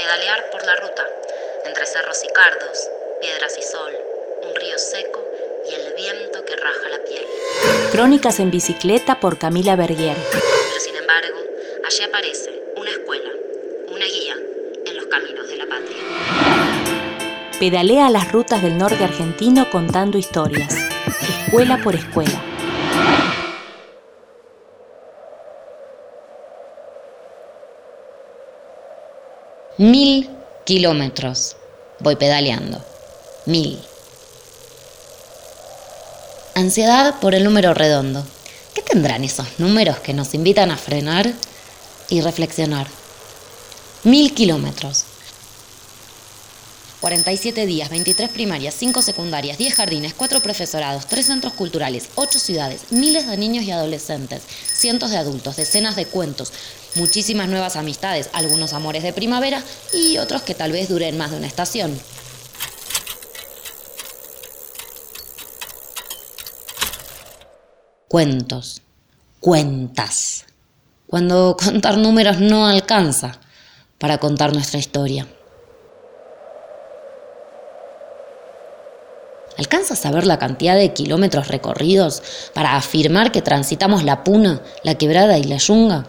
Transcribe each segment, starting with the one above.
pedalear por la ruta, entre cerros y cardos, piedras y sol, un río seco y el viento que raja la piel. Crónicas en bicicleta por Camila Berguer. Pero sin embargo, allí aparece una escuela, una guía en los caminos de la patria. Pedalea las rutas del norte argentino contando historias, escuela por escuela. Mil kilómetros voy pedaleando. Mil. Ansiedad por el número redondo. ¿Qué tendrán esos números que nos invitan a frenar y reflexionar? Mil kilómetros. 47 días, 23 primarias, 5 secundarias, 10 jardines, 4 profesorados, 3 centros culturales, 8 ciudades, miles de niños y adolescentes, cientos de adultos, decenas de cuentos, muchísimas nuevas amistades, algunos amores de primavera y otros que tal vez duren más de una estación. Cuentos, cuentas. Cuando contar números no alcanza para contar nuestra historia. ¿Alcanza a saber la cantidad de kilómetros recorridos para afirmar que transitamos la puna, la quebrada y la yunga?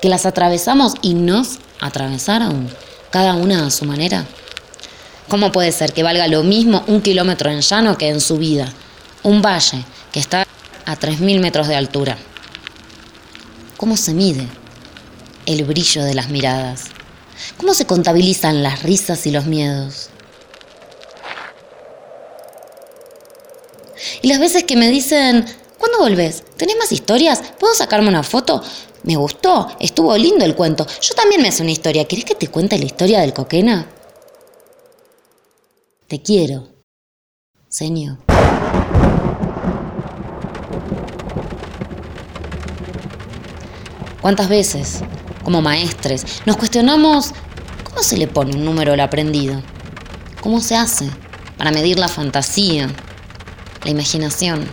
¿Que las atravesamos y nos atravesaron, cada una a su manera? ¿Cómo puede ser que valga lo mismo un kilómetro en llano que en subida? Un valle que está a 3.000 metros de altura. ¿Cómo se mide el brillo de las miradas? ¿Cómo se contabilizan las risas y los miedos? Y las veces que me dicen, ¿cuándo volvés? ¿Tenés más historias? ¿Puedo sacarme una foto? Me gustó, estuvo lindo el cuento. Yo también me hace una historia. ¿Querés que te cuente la historia del coquena? Te quiero, señor. ¿Cuántas veces, como maestres, nos cuestionamos cómo se le pone un número al aprendido? ¿Cómo se hace para medir la fantasía, la imaginación.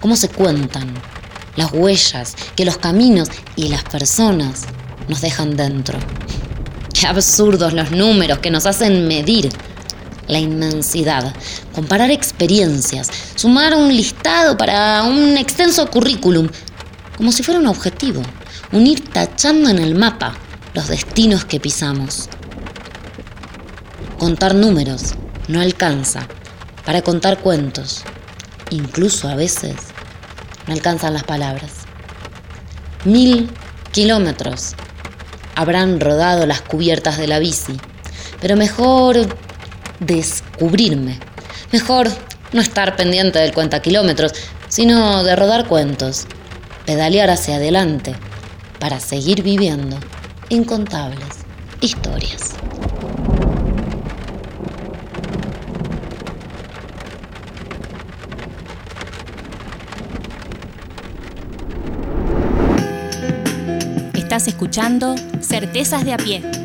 Cómo se cuentan las huellas que los caminos y las personas nos dejan dentro. Qué absurdos los números que nos hacen medir la inmensidad, comparar experiencias, sumar un listado para un extenso currículum, como si fuera un objetivo, unir tachando en el mapa los destinos que pisamos. Contar números no alcanza para contar cuentos. Incluso a veces no alcanzan las palabras. Mil kilómetros habrán rodado las cubiertas de la bici, pero mejor descubrirme. Mejor no estar pendiente del cuenta kilómetros, sino de rodar cuentos, pedalear hacia adelante para seguir viviendo incontables historias. Estás escuchando Certezas de a pie